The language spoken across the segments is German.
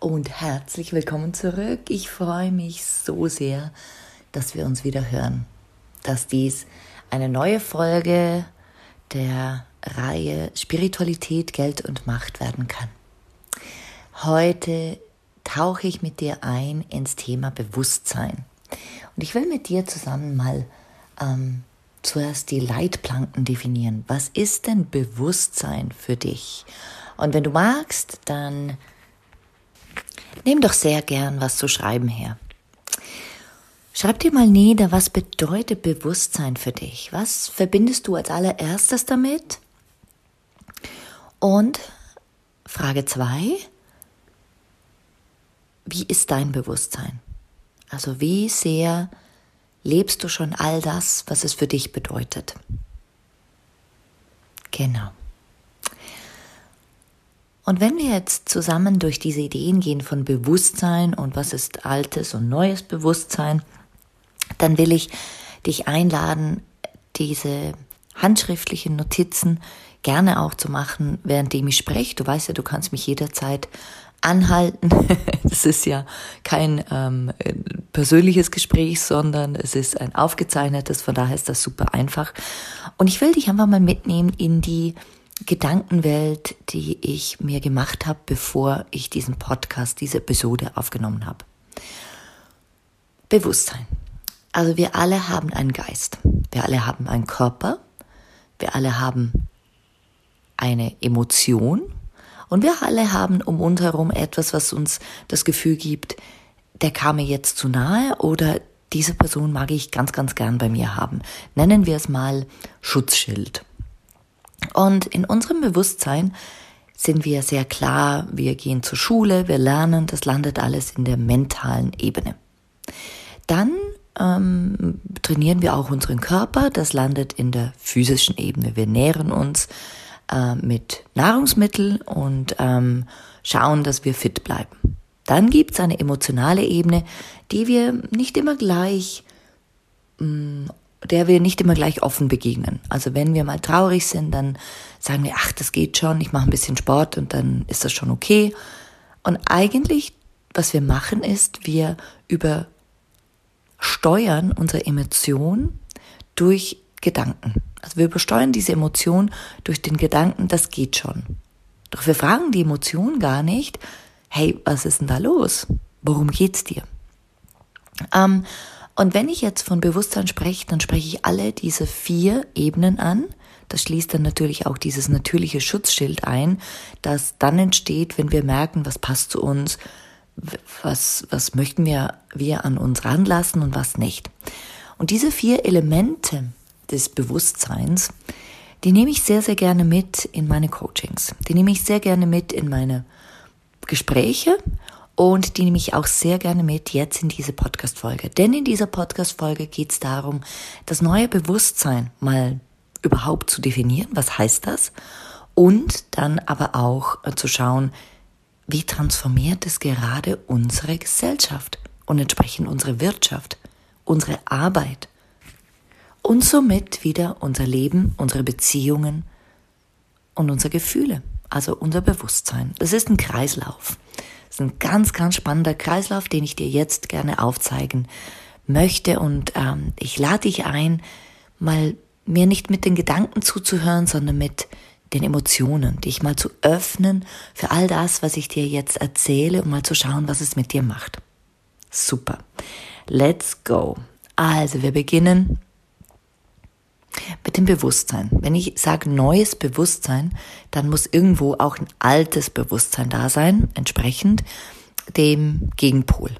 und herzlich willkommen zurück. Ich freue mich so sehr, dass wir uns wieder hören, dass dies eine neue Folge der Reihe Spiritualität, Geld und Macht werden kann. Heute tauche ich mit dir ein ins Thema Bewusstsein. Und ich will mit dir zusammen mal ähm, zuerst die Leitplanken definieren. Was ist denn Bewusstsein für dich? Und wenn du magst, dann Nimm doch sehr gern was zu schreiben her. Schreib dir mal nieder, was bedeutet Bewusstsein für dich? Was verbindest du als allererstes damit? Und Frage zwei: wie ist dein Bewusstsein? Also wie sehr lebst du schon all das, was es für dich bedeutet? Genau. Und wenn wir jetzt zusammen durch diese Ideen gehen von Bewusstsein und was ist altes und neues Bewusstsein, dann will ich dich einladen, diese handschriftlichen Notizen gerne auch zu machen, währenddem ich spreche. Du weißt ja, du kannst mich jederzeit anhalten. Das ist ja kein ähm, persönliches Gespräch, sondern es ist ein aufgezeichnetes, von daher ist das super einfach. Und ich will dich einfach mal mitnehmen in die Gedankenwelt, die ich mir gemacht habe, bevor ich diesen Podcast, diese Episode aufgenommen habe. Bewusstsein. Also wir alle haben einen Geist. Wir alle haben einen Körper. Wir alle haben eine Emotion. Und wir alle haben um uns herum etwas, was uns das Gefühl gibt, der kam mir jetzt zu nahe oder diese Person mag ich ganz, ganz gern bei mir haben. Nennen wir es mal Schutzschild. Und in unserem Bewusstsein sind wir sehr klar, wir gehen zur Schule, wir lernen, das landet alles in der mentalen Ebene. Dann ähm, trainieren wir auch unseren Körper, das landet in der physischen Ebene. Wir nähren uns äh, mit Nahrungsmitteln und ähm, schauen, dass wir fit bleiben. Dann gibt es eine emotionale Ebene, die wir nicht immer gleich mh, mm, der wir nicht immer gleich offen begegnen. Also wenn wir mal traurig sind, dann sagen wir, ach, das geht schon, ich mache ein bisschen Sport und dann ist das schon okay. Und eigentlich, was wir machen, ist, wir übersteuern unsere Emotion durch Gedanken. Also wir übersteuern diese Emotion durch den Gedanken, das geht schon. Doch wir fragen die Emotion gar nicht, hey, was ist denn da los? Worum geht's dir? Ähm, und wenn ich jetzt von Bewusstsein spreche, dann spreche ich alle diese vier Ebenen an. Das schließt dann natürlich auch dieses natürliche Schutzschild ein, das dann entsteht, wenn wir merken, was passt zu uns, was, was möchten wir, wir an uns ranlassen und was nicht. Und diese vier Elemente des Bewusstseins, die nehme ich sehr, sehr gerne mit in meine Coachings. Die nehme ich sehr gerne mit in meine Gespräche und die nehme ich auch sehr gerne mit jetzt in diese Podcast-Folge. Denn in dieser Podcast-Folge geht es darum, das neue Bewusstsein mal überhaupt zu definieren. Was heißt das? Und dann aber auch äh, zu schauen, wie transformiert es gerade unsere Gesellschaft und entsprechend unsere Wirtschaft, unsere Arbeit und somit wieder unser Leben, unsere Beziehungen und unsere Gefühle, also unser Bewusstsein. Das ist ein Kreislauf. Ist ein ganz, ganz spannender Kreislauf, den ich dir jetzt gerne aufzeigen möchte. Und ähm, ich lade dich ein, mal mir nicht mit den Gedanken zuzuhören, sondern mit den Emotionen, dich mal zu öffnen für all das, was ich dir jetzt erzähle und mal zu schauen, was es mit dir macht. Super. Let's go. Also, wir beginnen mit dem Bewusstsein. Wenn ich sage neues Bewusstsein, dann muss irgendwo auch ein altes Bewusstsein da sein, entsprechend dem Gegenpol.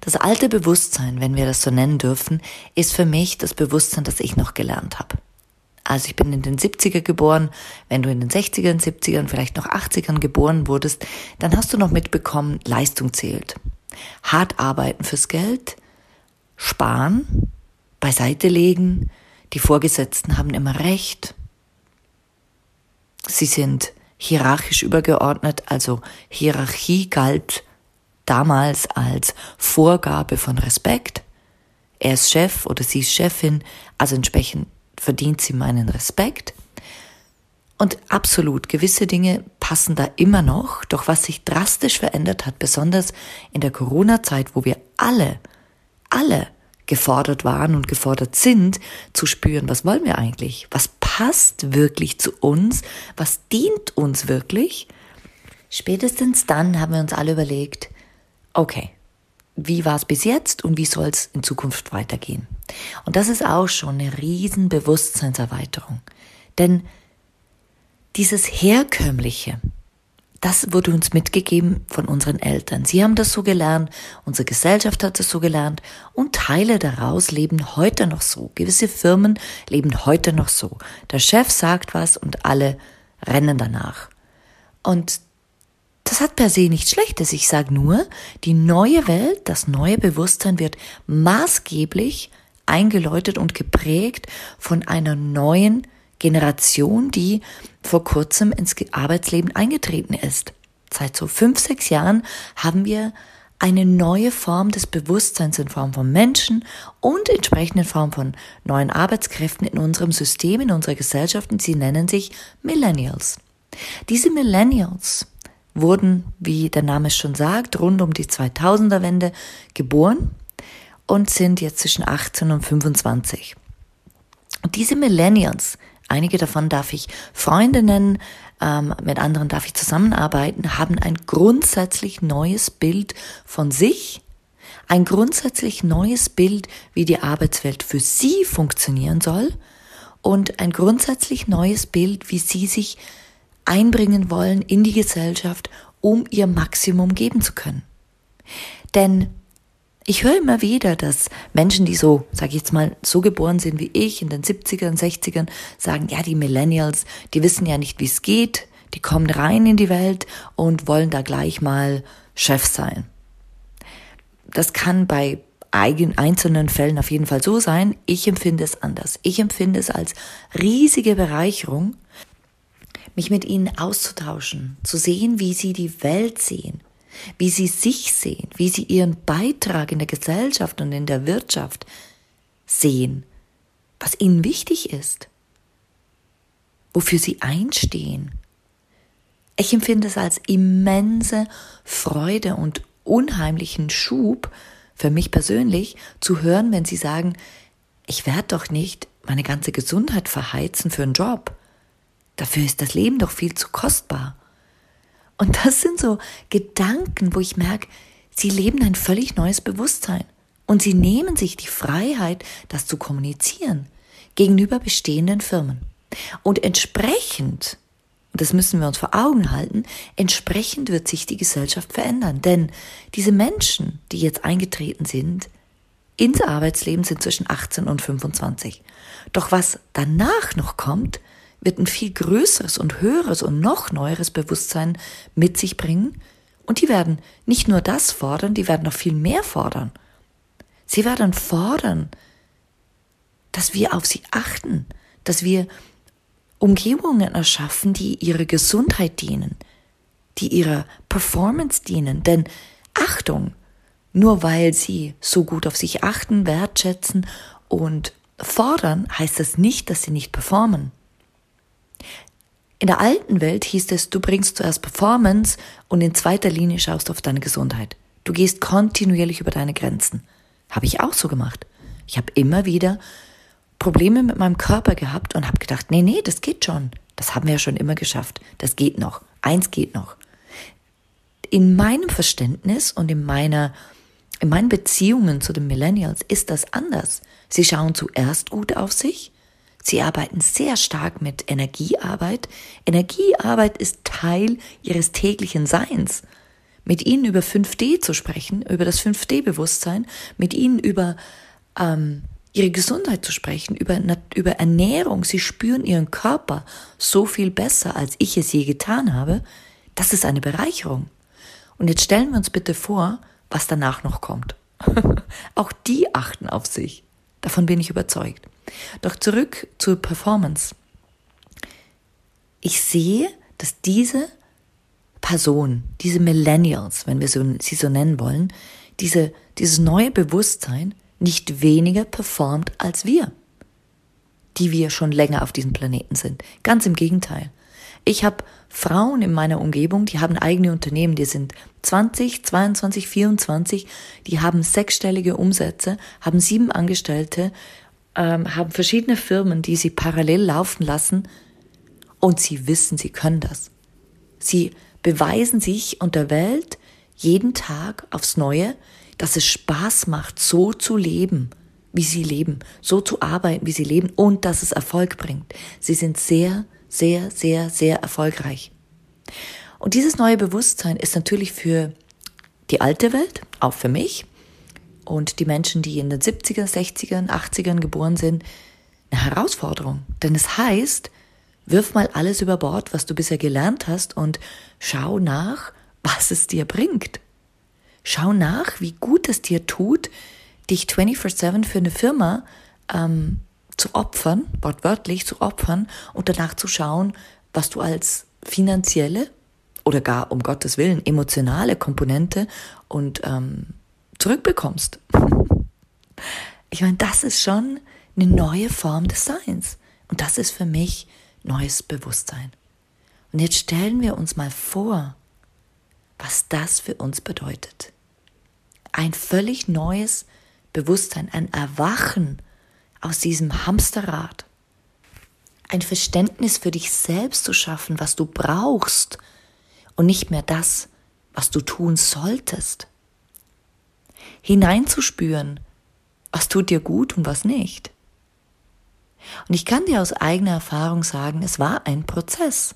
Das alte Bewusstsein, wenn wir das so nennen dürfen, ist für mich das Bewusstsein, das ich noch gelernt habe. Also ich bin in den 70er geboren. Wenn du in den 60ern, 70ern, vielleicht noch 80ern geboren wurdest, dann hast du noch mitbekommen, Leistung zählt. Hart arbeiten fürs Geld, sparen, beiseite legen, die Vorgesetzten haben immer recht. Sie sind hierarchisch übergeordnet, also Hierarchie galt damals als Vorgabe von Respekt. Er ist Chef oder sie ist Chefin, also entsprechend verdient sie meinen Respekt. Und absolut, gewisse Dinge passen da immer noch. Doch was sich drastisch verändert hat, besonders in der Corona-Zeit, wo wir alle, alle gefordert waren und gefordert sind, zu spüren, was wollen wir eigentlich? Was passt wirklich zu uns? Was dient uns wirklich? Spätestens dann haben wir uns alle überlegt, okay, wie war es bis jetzt und wie soll es in Zukunft weitergehen? Und das ist auch schon eine riesen Bewusstseinserweiterung. Denn dieses Herkömmliche, das wurde uns mitgegeben von unseren Eltern. Sie haben das so gelernt, unsere Gesellschaft hat das so gelernt und Teile daraus leben heute noch so. Gewisse Firmen leben heute noch so. Der Chef sagt was und alle rennen danach. Und das hat per se nichts Schlechtes. Ich sage nur, die neue Welt, das neue Bewusstsein wird maßgeblich eingeläutet und geprägt von einer neuen Generation, die vor kurzem ins Arbeitsleben eingetreten ist. Seit so fünf, sechs Jahren haben wir eine neue Form des Bewusstseins in Form von Menschen und entsprechend in Form von neuen Arbeitskräften in unserem System, in unserer Gesellschaft und sie nennen sich Millennials. Diese Millennials wurden, wie der Name schon sagt, rund um die 2000er Wende geboren und sind jetzt zwischen 18 und 25. Und diese Millennials, einige davon darf ich Freunde nennen, ähm, mit anderen darf ich zusammenarbeiten, haben ein grundsätzlich neues Bild von sich, ein grundsätzlich neues Bild, wie die Arbeitswelt für sie funktionieren soll und ein grundsätzlich neues Bild, wie sie sich einbringen wollen in die Gesellschaft, um ihr Maximum geben zu können. Denn ich höre immer wieder, dass Menschen, die so, sage ich jetzt mal, so geboren sind wie ich in den 70ern, 60ern, sagen, ja, die Millennials, die wissen ja nicht, wie es geht, die kommen rein in die Welt und wollen da gleich mal Chef sein. Das kann bei eigen, einzelnen Fällen auf jeden Fall so sein. Ich empfinde es anders. Ich empfinde es als riesige Bereicherung, mich mit ihnen auszutauschen, zu sehen, wie sie die Welt sehen, wie sie sich sehen, wie sie ihren Beitrag in der Gesellschaft und in der Wirtschaft sehen, was ihnen wichtig ist, wofür sie einstehen. Ich empfinde es als immense Freude und unheimlichen Schub für mich persönlich zu hören, wenn sie sagen, ich werde doch nicht meine ganze Gesundheit verheizen für einen Job. Dafür ist das Leben doch viel zu kostbar. Und das sind so Gedanken, wo ich merke, sie leben ein völlig neues Bewusstsein. Und sie nehmen sich die Freiheit, das zu kommunizieren gegenüber bestehenden Firmen. Und entsprechend, und das müssen wir uns vor Augen halten, entsprechend wird sich die Gesellschaft verändern. Denn diese Menschen, die jetzt eingetreten sind, ins Arbeitsleben sind zwischen 18 und 25. Doch was danach noch kommt, wird ein viel größeres und höheres und noch neueres Bewusstsein mit sich bringen. Und die werden nicht nur das fordern, die werden noch viel mehr fordern. Sie werden fordern, dass wir auf sie achten, dass wir Umgebungen erschaffen, die ihrer Gesundheit dienen, die ihrer Performance dienen. Denn Achtung, nur weil sie so gut auf sich achten, wertschätzen und fordern, heißt das nicht, dass sie nicht performen. In der alten Welt hieß es, du bringst zuerst Performance und in zweiter Linie schaust du auf deine Gesundheit. Du gehst kontinuierlich über deine Grenzen. Habe ich auch so gemacht. Ich habe immer wieder Probleme mit meinem Körper gehabt und habe gedacht, nee, nee, das geht schon. Das haben wir ja schon immer geschafft. Das geht noch. Eins geht noch. In meinem Verständnis und in meiner, in meinen Beziehungen zu den Millennials ist das anders. Sie schauen zuerst gut auf sich. Sie arbeiten sehr stark mit Energiearbeit. Energiearbeit ist Teil ihres täglichen Seins. Mit ihnen über 5D zu sprechen, über das 5D-Bewusstsein, mit ihnen über ähm, ihre Gesundheit zu sprechen, über, über Ernährung. Sie spüren ihren Körper so viel besser, als ich es je getan habe. Das ist eine Bereicherung. Und jetzt stellen wir uns bitte vor, was danach noch kommt. Auch die achten auf sich. Davon bin ich überzeugt. Doch zurück zur Performance. Ich sehe, dass diese Person, diese Millennials, wenn wir sie so nennen wollen, diese, dieses neue Bewusstsein nicht weniger performt als wir, die wir schon länger auf diesem Planeten sind. Ganz im Gegenteil. Ich habe Frauen in meiner Umgebung, die haben eigene Unternehmen, die sind 20, 22, 24, die haben sechsstellige Umsätze, haben sieben Angestellte, ähm, haben verschiedene Firmen, die sie parallel laufen lassen und sie wissen, sie können das. Sie beweisen sich und der Welt jeden Tag aufs Neue, dass es Spaß macht, so zu leben, wie sie leben, so zu arbeiten, wie sie leben und dass es Erfolg bringt. Sie sind sehr, sehr, sehr, sehr erfolgreich. Und dieses neue Bewusstsein ist natürlich für die alte Welt, auch für mich und die Menschen, die in den 70er, 60er, 80ern geboren sind, eine Herausforderung. Denn es heißt, wirf mal alles über Bord, was du bisher gelernt hast und schau nach, was es dir bringt. Schau nach, wie gut es dir tut, dich 24-7 für eine Firma ähm, zu opfern, wortwörtlich zu opfern und danach zu schauen, was du als finanzielle oder gar um Gottes Willen emotionale Komponente und ähm, zurückbekommst. Ich meine, das ist schon eine neue Form des Seins. Und das ist für mich neues Bewusstsein. Und jetzt stellen wir uns mal vor, was das für uns bedeutet ein völlig neues Bewusstsein, ein Erwachen aus diesem Hamsterrad, ein Verständnis für dich selbst zu schaffen, was du brauchst und nicht mehr das, was du tun solltest. Hineinzuspüren, was tut dir gut und was nicht. Und ich kann dir aus eigener Erfahrung sagen, es war ein Prozess.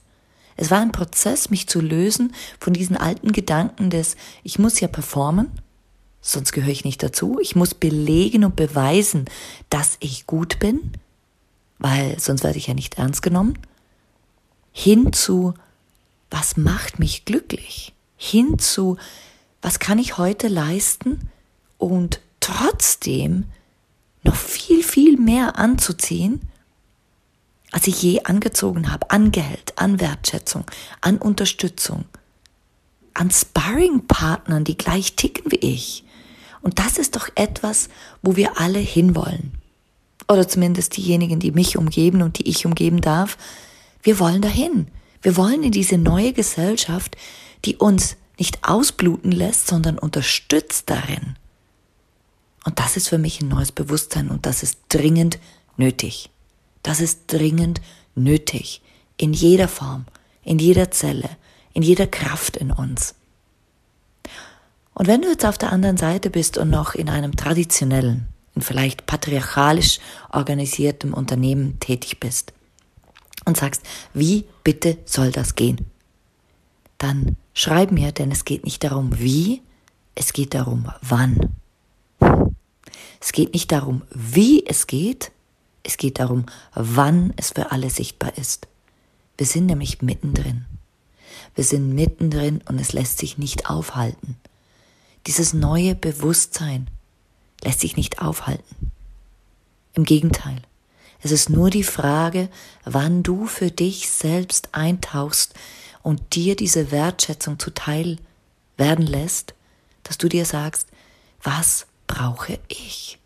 Es war ein Prozess, mich zu lösen von diesen alten Gedanken des, ich muss ja performen, sonst gehöre ich nicht dazu. Ich muss belegen und beweisen, dass ich gut bin, weil sonst werde ich ja nicht ernst genommen. Hin zu, was macht mich glücklich? Hin zu, was kann ich heute leisten und trotzdem noch viel, viel mehr anzuziehen, als ich je angezogen habe, an Geld, an Wertschätzung, an Unterstützung, an Sparringpartnern, die gleich ticken wie ich, und das ist doch etwas, wo wir alle hinwollen. Oder zumindest diejenigen, die mich umgeben und die ich umgeben darf. Wir wollen dahin. Wir wollen in diese neue Gesellschaft, die uns nicht ausbluten lässt, sondern unterstützt darin. Und das ist für mich ein neues Bewusstsein und das ist dringend nötig. Das ist dringend nötig. In jeder Form, in jeder Zelle, in jeder Kraft in uns. Und wenn du jetzt auf der anderen Seite bist und noch in einem traditionellen, in vielleicht patriarchalisch organisiertem Unternehmen tätig bist und sagst, wie bitte soll das gehen? Dann schreib mir, denn es geht nicht darum, wie, es geht darum, wann. Es geht nicht darum, wie es geht, es geht darum, wann es für alle sichtbar ist. Wir sind nämlich mittendrin. Wir sind mittendrin und es lässt sich nicht aufhalten. Dieses neue Bewusstsein lässt sich nicht aufhalten. Im Gegenteil, es ist nur die Frage, wann du für dich selbst eintauchst und dir diese Wertschätzung zuteil werden lässt, dass du dir sagst, was brauche ich?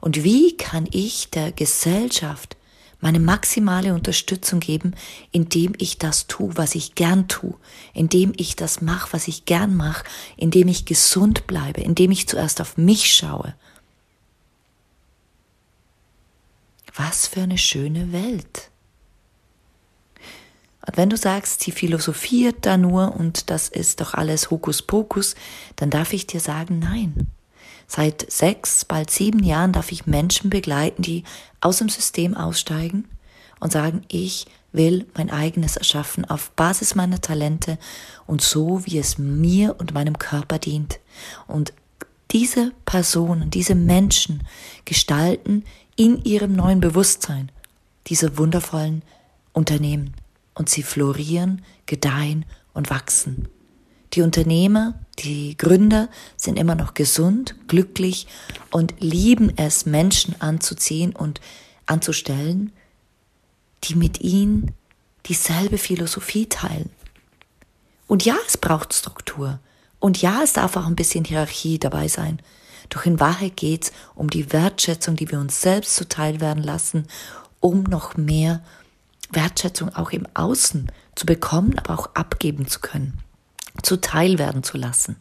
Und wie kann ich der Gesellschaft meine maximale Unterstützung geben, indem ich das tue, was ich gern tue, indem ich das mache, was ich gern mache, indem ich gesund bleibe, indem ich zuerst auf mich schaue. Was für eine schöne Welt. Und wenn du sagst, sie philosophiert da nur und das ist doch alles Hokuspokus, dann darf ich dir sagen, nein. Seit sechs, bald sieben Jahren darf ich Menschen begleiten, die aus dem System aussteigen und sagen, ich will mein eigenes erschaffen auf Basis meiner Talente und so, wie es mir und meinem Körper dient. Und diese Personen, diese Menschen gestalten in ihrem neuen Bewusstsein diese wundervollen Unternehmen und sie florieren, gedeihen und wachsen. Die Unternehmer, die Gründer sind immer noch gesund, glücklich und lieben es, Menschen anzuziehen und anzustellen, die mit ihnen dieselbe Philosophie teilen. Und ja, es braucht Struktur. Und ja, es darf auch ein bisschen Hierarchie dabei sein. Doch in Wahrheit geht's um die Wertschätzung, die wir uns selbst zuteil werden lassen, um noch mehr Wertschätzung auch im Außen zu bekommen, aber auch abgeben zu können, zuteil werden zu lassen.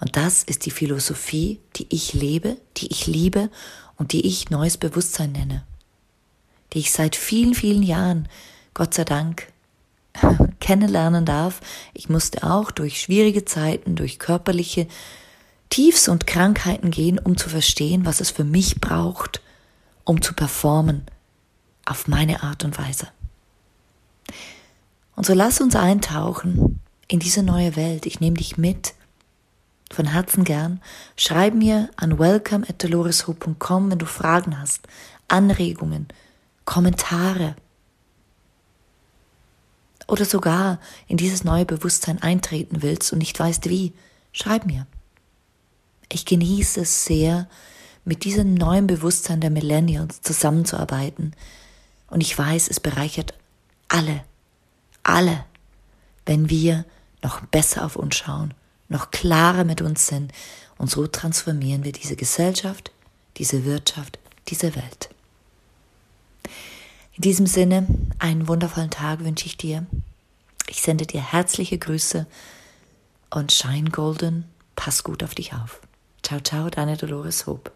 Und das ist die Philosophie, die ich lebe, die ich liebe und die ich neues Bewusstsein nenne die ich seit vielen, vielen Jahren, Gott sei Dank, kennenlernen darf. Ich musste auch durch schwierige Zeiten, durch körperliche Tiefs und Krankheiten gehen, um zu verstehen, was es für mich braucht, um zu performen auf meine Art und Weise. Und so lass uns eintauchen in diese neue Welt. Ich nehme dich mit. Von Herzen gern. Schreib mir an welcome at wenn du Fragen hast, Anregungen, Kommentare oder sogar in dieses neue Bewusstsein eintreten willst und nicht weißt wie, schreib mir. Ich genieße es sehr, mit diesem neuen Bewusstsein der Millennials zusammenzuarbeiten. Und ich weiß, es bereichert alle, alle, wenn wir noch besser auf uns schauen, noch klarer mit uns sind. Und so transformieren wir diese Gesellschaft, diese Wirtschaft, diese Welt. In diesem Sinne, einen wundervollen Tag wünsche ich dir. Ich sende dir herzliche Grüße und shine golden. Pass gut auf dich auf. Ciao, ciao, deine Dolores Hope.